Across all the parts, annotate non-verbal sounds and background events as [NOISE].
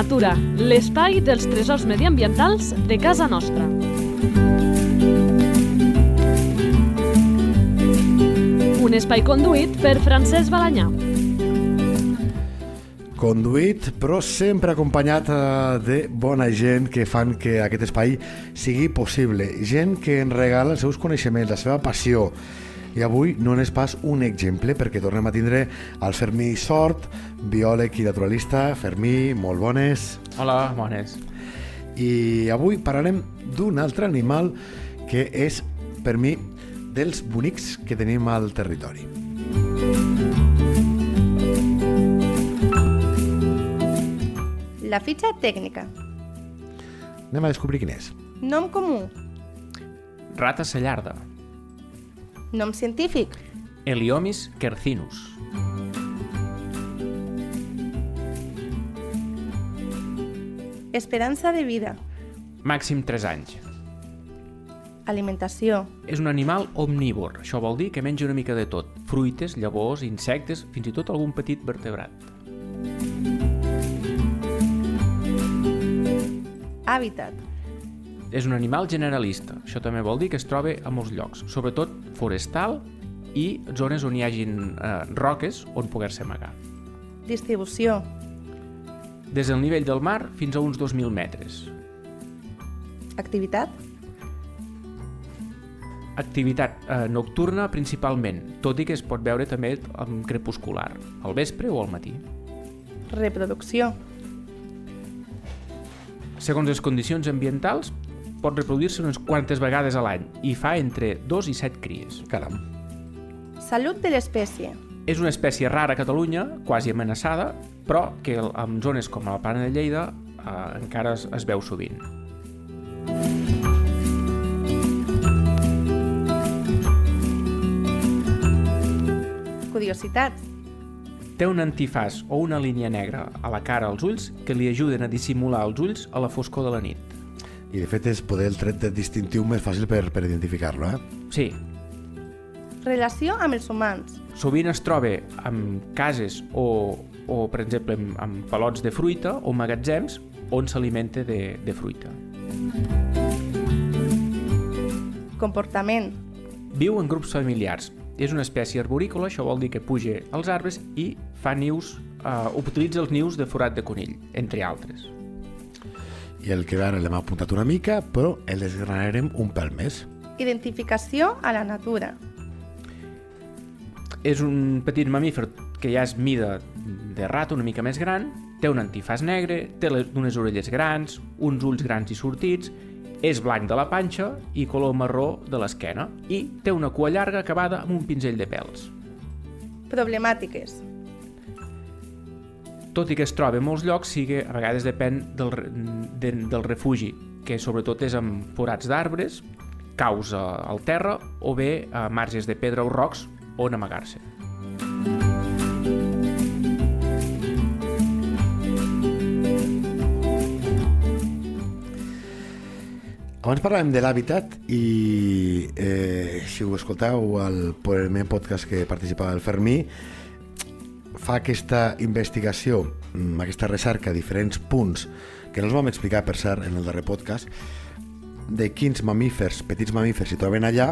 Natura, l'espai dels tresors mediambientals de casa nostra. Un espai conduït per Francesc Balanyà. Conduït, però sempre acompanyat eh, de bona gent que fan que aquest espai sigui possible. Gent que ens regala els seus coneixements, la seva passió. I avui no n'és pas un exemple, perquè tornem a tindre el Fermí Sort, biòleg i naturalista. Fermí, molt bones. Hola, bones. I avui parlarem d'un altre animal que és, per mi, dels bonics que tenim al territori. La fitxa tècnica. Anem a descobrir quin és. Nom comú. Rata cellarda. Nom científic. Heliomis quercinus. Esperança de vida. Màxim 3 anys. Alimentació. És un animal omnívor. Això vol dir que menja una mica de tot. Fruites, llavors, insectes, fins i tot algun petit vertebrat. Hàbitat. És un animal generalista. Això també vol dir que es troba a molts llocs, sobretot forestal i zones on hi hagin eh, roques on poder-se amagar. Distribució. Des del nivell del mar fins a uns 2.000 metres. Activitat. Activitat eh, nocturna principalment, tot i que es pot veure també en crepuscular, al vespre o al matí. Reproducció. Segons les condicions ambientals, pot reproduir-se unes quantes vegades a l'any i fa entre 2 i 7 cries. Caram. Salut de l'espècie. És una espècie rara a Catalunya, quasi amenaçada, però que en zones com la Plana de Lleida eh, encara es, es veu sovint. Curiositats. Té un antifàs o una línia negra a la cara als ulls que li ajuden a dissimular els ulls a la foscor de la nit. I de fet és poder el tret de distintiu més fàcil per, per identificar-lo, eh? Sí, Relació amb els humans. sovint es troba en cases o, o per exemple, en, en palots de fruita o magatzems on s'alimenta de, de fruita. Comportament. Viu en grups familiars. És una espècie arborícola, això vol dir que puja als arbres i fa nius, eh, utilitza els nius de forat de conill, entre altres. I el que ara l'hem apuntat una mica, però el desgranarem un pèl més. Identificació a la natura. És un petit mamífer que ja és mida de rata, una mica més gran, té un antifàs negre, té les, unes orelles grans, uns ulls grans i sortits, és blanc de la panxa i color marró de l'esquena i té una cua llarga acabada amb un pinzell de pèls. Problemàtiques. Tot i que es troba en molts llocs, sí que a vegades depèn del, de, del refugi, que sobretot és amb forats d'arbres, caus al terra o bé a marges de pedra o rocs on amagar-se. Abans parlàvem de l'hàbitat i eh, si ho escolteu al primer podcast que participava el Fermí fa aquesta investigació, mm, aquesta recerca diferents punts que no els vam explicar per cert en el darrer podcast de quins mamífers, petits mamífers s'hi troben allà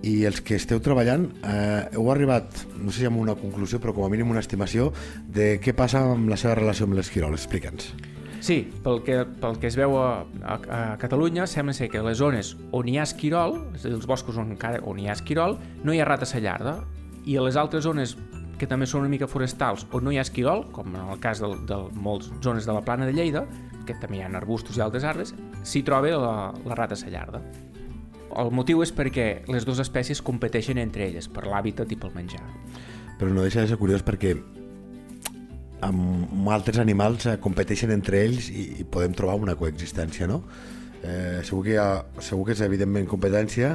i els que esteu treballant eh, heu arribat, no sé si amb una conclusió però com a mínim una estimació de què passa amb la seva relació amb l'esquirol, explica'ns. Sí, pel que, pel que es veu a, a, a Catalunya, sembla ser que les zones on hi ha esquirol, és a dir, els boscos on, encara, on hi ha esquirol, no hi ha rata cellarda, i a les altres zones que també són una mica forestals on no hi ha esquirol, com en el cas de, de moltes zones de la plana de Lleida, que també hi ha arbustos i altres arbres, s'hi troba la, la rata cellarda. El motiu és perquè les dues espècies competeixen entre elles, per l'hàbitat i pel menjar. però no deixa de ser curiós perquè amb altres animals eh, competeixen entre ells i, i podem trobar una coexistència, no? Eh, segur, que ha, segur que és evidentment competència,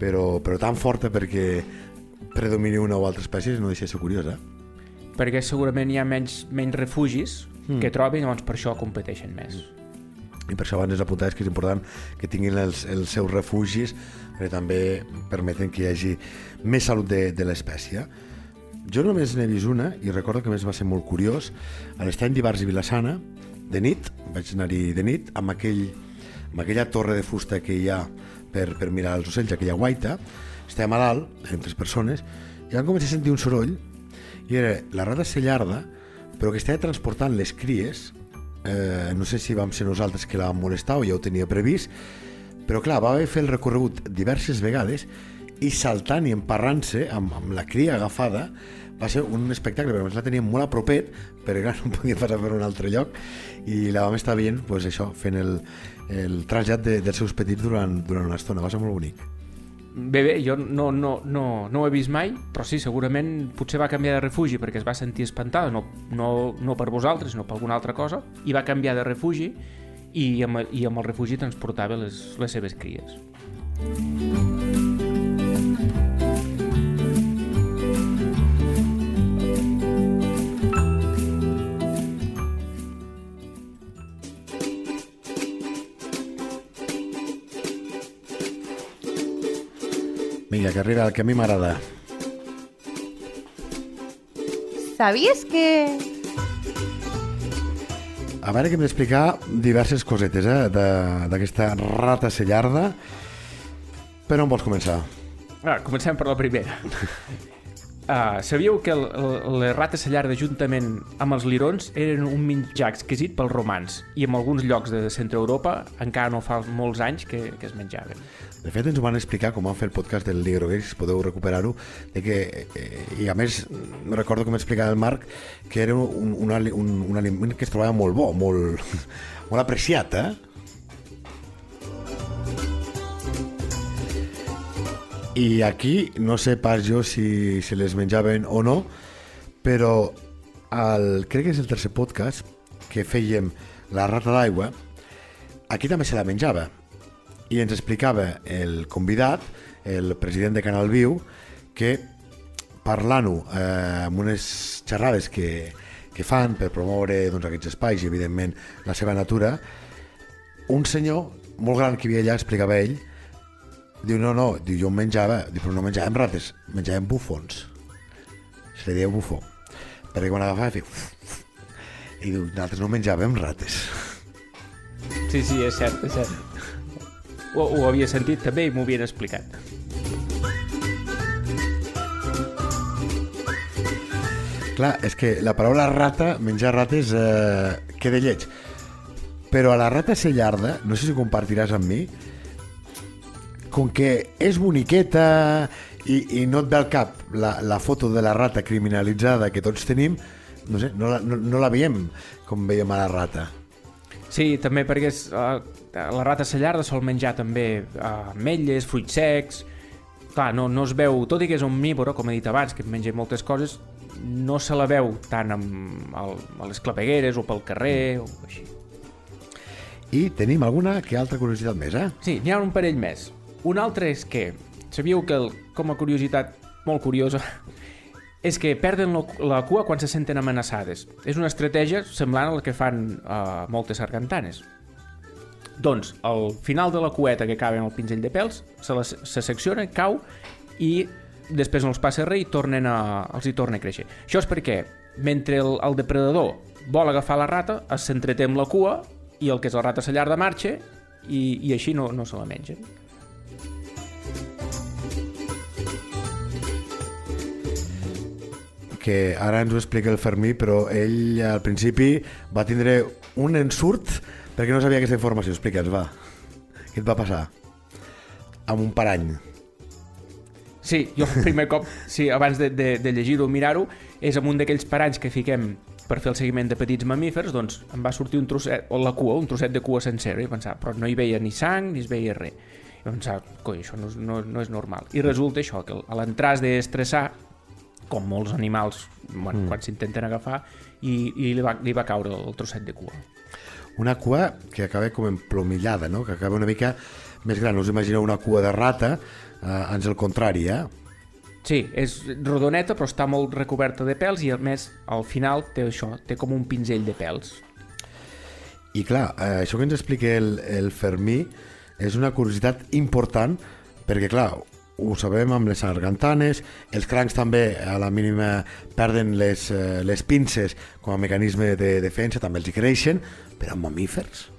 però, però tan forta perquè predomini una o altra espècie no deixa de ser curiós, eh? Perquè segurament hi ha menys, menys refugis Mm. que troben, llavors per això competeixen més. I per això abans es apuntaves que és important que tinguin els, els seus refugis perquè també permeten que hi hagi més salut de, de l'espècie. Jo només n'he vist una i recordo que més va ser molt curiós a l'estany d'Ibars i Vilassana de nit, vaig anar-hi de nit, amb, aquell, amb aquella torre de fusta que hi ha per, per mirar els ocells, aquella guaita, estàvem a dalt, amb tres persones, i vam començar a sentir un soroll, i era la rata cellarda, però que estava transportant les cries, eh, no sé si vam ser nosaltres que la vam molestar o ja ho tenia previst, però clar, va haver fer el recorregut diverses vegades i saltant i emparrant-se amb, amb la cria agafada va ser un espectacle, més la teníem molt a propet, perquè clar, [LAUGHS] no podia passar per un altre lloc, i la vam estar veient, pues, això, fent el, el trasllat de, dels seus petits durant, durant una estona, va ser molt bonic. Bé, bé, jo no, no, no, no ho he vist mai, però sí, segurament potser va canviar de refugi perquè es va sentir espantada, no, no, no per vosaltres, sinó per alguna altra cosa, i va canviar de refugi i amb, i amb el refugi transportava les, les seves cries. Vinga, que arriba el que a mi m'agrada. ¿Sabías que A veure que hem d'explicar diverses cosetes eh, de- d'aquesta rata cellarda. Per on vols començar? Ah, comencem per la primera. [LAUGHS] Uh, sabíeu que el, el, les rates cellarda juntament amb els lirons eren un menjar exquisit pels romans i en alguns llocs de centre Europa encara no fa molts anys que, que es menjaven. De fet, ens van explicar com van fer el podcast del Ligro Games, podeu recuperar-ho, de que, eh, i a més, recordo com explicava el Marc, que era un, un, un, un aliment que es trobava molt bo, molt, [LAUGHS] molt apreciat, eh? I aquí, no sé pas jo si se les menjaven o no, però el, crec que és el tercer podcast que fèiem la rata d'aigua, aquí també se la menjava. I ens explicava el convidat, el president de Canal Viu, que parlant-ho eh, amb unes xerrades que, que fan per promoure doncs, aquests espais i, evidentment, la seva natura, un senyor molt gran que hi havia allà explicava ell, diu, no, no, diu, jo menjava, diu, però no menjàvem rates, menjàvem bufons. Se li deia bufó. Perquè quan agafava feia... uf, uf. I diu, nosaltres no menjàvem rates. Sí, sí, és cert, és cert. Ho, ho havia sentit també i m'ho havien explicat. Clar, és que la paraula rata, menjar rates, eh, queda lleig. Però a la rata cellarda, no sé si compartiràs amb mi, com que és boniqueta i, i no et ve al cap la, la foto de la rata criminalitzada que tots tenim, no sé, no la, no, no la veiem com veiem a la rata. Sí, també perquè és, uh, la rata cellarda sol menjar també uh, ametlles, fruits secs... Clar, no, no es veu, tot i que és omnívora, com he dit abans, que menja moltes coses, no se la veu tant amb el, a les clapegueres o pel carrer o així. I tenim alguna que altra curiositat més, eh? Sí, n'hi ha un parell més. Un altre és que, sabíeu que, el, com a curiositat molt curiosa, [LAUGHS] és que perden la, cua quan se senten amenaçades. És una estratègia semblant a la que fan uh, moltes sargantanes. Doncs, al final de la cueta que acaba en el pinzell de pèls, se, la, se secciona, cau i després no els passa res i tornen a, els hi torna a créixer. Això és perquè, mentre el, el depredador vol agafar la rata, es s'entreté amb la cua i el que és la rata cellarda marxa i, i així no, no se la mengen. Que ara ens ho explica el Fermí, però ell al principi va tindre un ensurt perquè no sabia aquesta informació. Explica'ns, va. Què et va passar? Amb un parany. Sí, jo el [LAUGHS] primer cop, sí, abans de, de, de llegir-ho mirar-ho, és amb un d'aquells paranys que fiquem per fer el seguiment de petits mamífers, doncs em va sortir un trosset, o la cua, un trosset de cua sencera, i pensava, però no hi veia ni sang ni es veia res. I pensava, coi, això no, no, no és normal. I resulta això, que a l'entrar has d'estressar, com molts animals bueno, mm. quan s'intenten agafar, i, i li, va, li va caure el trosset de cua. Una cua que acaba com emplomillada, no? que acaba una mica més gran. Us imagineu una cua de rata, eh, ans el contrari, eh? Sí, és rodoneta però està molt recoberta de pèls i a més al final té això, té com un pinzell de pèls. I clar, eh, això que ens explica el, el Fermí és una curiositat important perquè, clar, ho sabem amb les sargantanes, els crancs també a la mínima perden les, eh, les pinces com a mecanisme de defensa, també els hi creixen, però amb mamífers?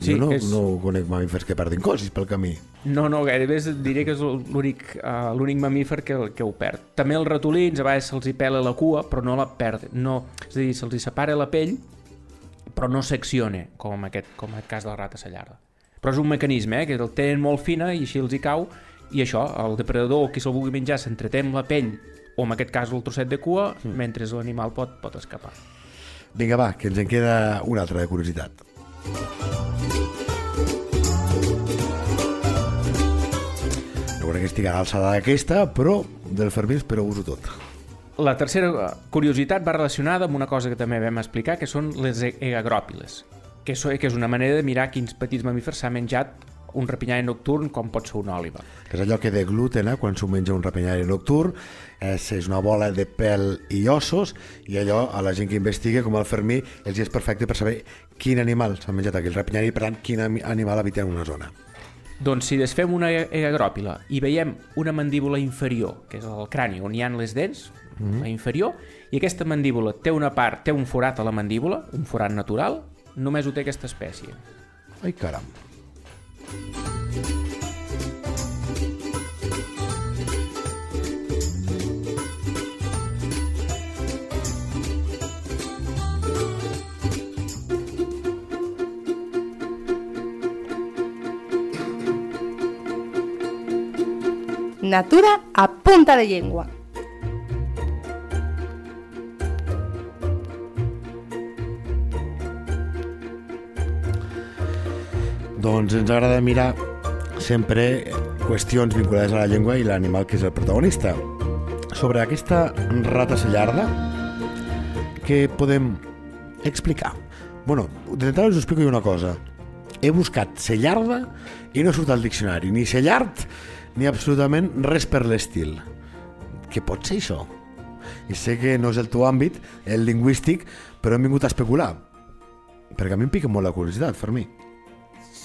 Sí, jo no, és- no conec mamífers que perdin cossis pel camí. No, no, gairebé diré que és l'únic uh, l'únic mamífer que, que ho perd. També els ratolins, a vegades se'ls hi pela la cua, però no la perden. No, és a dir, se'ls hi separa la pell, però no secciona, com en aquest, com en el cas de la rata sallarda. Però és un mecanisme, eh, que el tenen molt fina i així els hi cau, i això, el depredador, qui se'l vulgui menjar, s'entreté amb la pell, o en aquest cas el trosset de cua, mm. mentre l'animal pot, pot escapar. Vinga, va, que ens en queda una altra de curiositat. No crec que estigui a l'alçada d'aquesta, però del Fermí espero uso tot. La tercera eh, curiositat va relacionada amb una cosa que també vam explicar, que són les egagròpiles, que, que és una manera de mirar quins petits mamífers s'ha menjat un rapinyari nocturn com pot ser una òliba. Que és allò que de gluten, eh, quan s'ho menja un rapinyari nocturn, és, és una bola de pèl i ossos, i allò a la gent que investiga, com el Fermí, els és perfecte per saber quin animal s'ha menjat aquell rapinyari, i per tant, quin animal habita en una zona. Doncs si desfem una egagròpila i veiem una mandíbula inferior, que és el crani on hi ha les dents, mm -hmm. la inferior, i aquesta mandíbula té una part, té un forat a la mandíbula, un forat natural, només ho té aquesta espècie. Ai, caram. Natura a punta de llengua. Doncs ens agrada mirar sempre qüestions vinculades a la llengua i l'animal que és el protagonista. Sobre aquesta rata cellarda, què podem explicar? bueno, d'entrada us explico una cosa. He buscat cellarda i no surt al diccionari, ni cellard ni absolutament res per l'estil. Què pot ser això? I sé que no és el teu àmbit, el lingüístic, però hem vingut a especular. Perquè a mi em pica molt la curiositat, Fermí.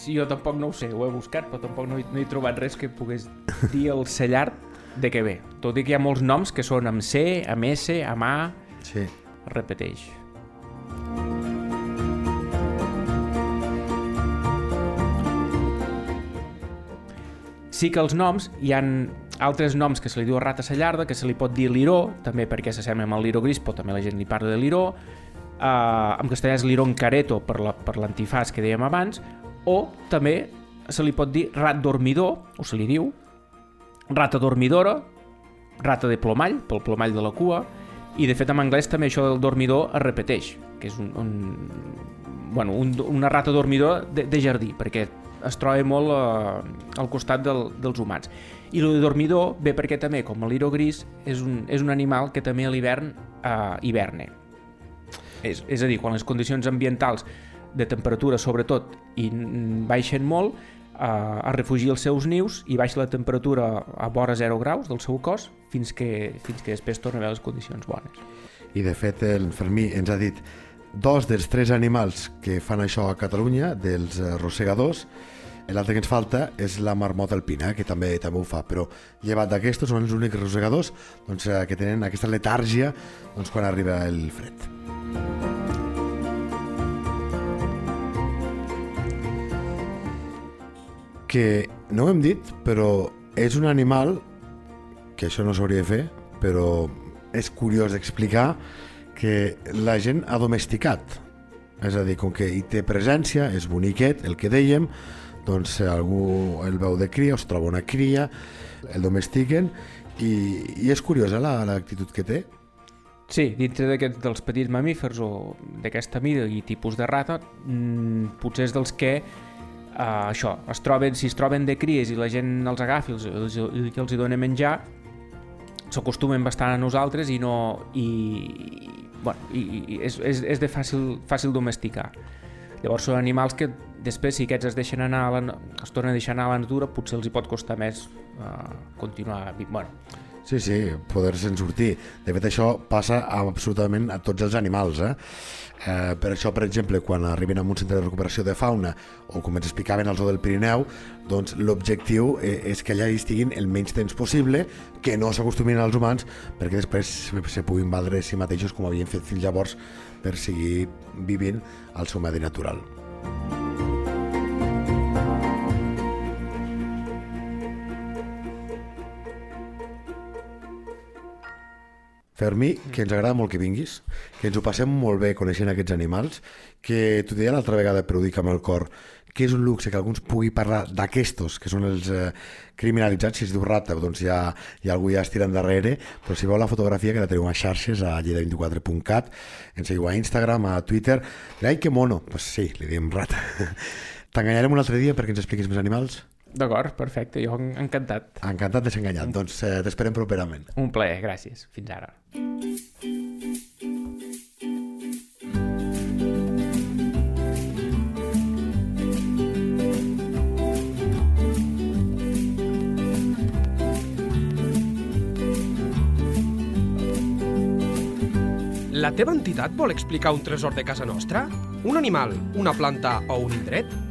Sí, jo tampoc no ho sé, ho he buscat, però tampoc no he, no he trobat res que pogués dir el cellart de què ve. Tot i que hi ha molts noms que són amb C, amb S, amb A, Sí. repeteix. Sí que els noms, hi han altres noms que se li diu rata cellarda, que se li pot dir liró, també perquè s'assembla amb el liró gris, però també la gent li parla de liró. Uh, en castellà és lirón careto per la- per l'antifàs que dèiem abans, o també se li pot dir rat dormidor, o se li diu, rata dormidora, rata de plomall, pel plomall de la cua, i de fet en anglès també això del dormidor es repeteix, que és un, un, bueno, un, una rata dormidora de, de jardí, perquè es troba molt eh, al costat del, dels humans. I el dormidor ve perquè també, com l'iro gris, és un, és un animal que també a l'hivern eh, hiverne. És, és a dir, quan les condicions ambientals de temperatura, sobretot, i baixen molt, eh, es refugia als seus nius i baixa la temperatura a vora 0 graus del seu cos fins que, fins que després torna a haver les condicions bones. I de fet el Fermí ens ha dit dos dels tres animals que fan això a Catalunya, dels eh, rosegadors, l'altre que ens falta és la marmota alpina, que també també ho fa, però llevat d'aquestos són els únics rosegadors doncs, eh, que tenen aquesta letàrgia doncs, quan arriba el fred. Que no ho hem dit, però és un animal que això no s'hauria de fer, però és curiós d'explicar que la gent ha domesticat. És a dir, com que hi té presència, és boniquet, el que dèiem, doncs algú el veu de cria, es troba una cria, el domestiquen, i, i és curiosa la- l'actitud que té. Sí, dintre d'aquests dels petits mamífers o d'aquesta mida i tipus de rata, mmm, potser és dels que uh, això, es troben, si es troben de cries i la gent els agafi els, els, els, els hi dona menjar, s'acostumen bastant a nosaltres i no... I, i, bueno, i, i és, és, és de fàcil, fàcil domesticar. Llavors són animals que després si aquests es deixen anar a la, es tornen a deixar anar a la natura potser els hi pot costar més uh, continuar... Bueno, Sí, sí, poder-se'n sortir. De fet, això passa absolutament a tots els animals. Eh? Eh, per això, per exemple, quan arriben a un centre de recuperació de fauna o com ens explicaven al zoo del Pirineu, doncs l'objectiu eh, és que allà estiguin el menys temps possible, que no s'acostumin als humans, perquè després se puguin valdre si mateixos com havien fet fins llavors per seguir vivint al seu medi natural. Fermi, que ens agrada molt que vinguis, que ens ho passem molt bé coneixent aquests animals, que t'ho deia l'altra vegada, però ho dic amb el cor, que és un luxe que alguns pugui parlar d'aquestos, que són els eh, criminalitzats, si es diu rata, doncs ja, ja algú ja es tira endarrere, però si veu la fotografia que la teniu a xarxes, a lleida24.cat, ens seguiu a Instagram, a Twitter, ai que mono, doncs pues sí, li diem rata. [LAUGHS] T'enganyarem un altre dia perquè ens expliquis més animals? D'acord, perfecte, jo encantat. Encantat de ser enganyat, doncs eh, t'esperem properament. Un plaer, gràcies. Fins ara. La teva entitat vol explicar un tresor de casa nostra? Un animal, una planta o un indret?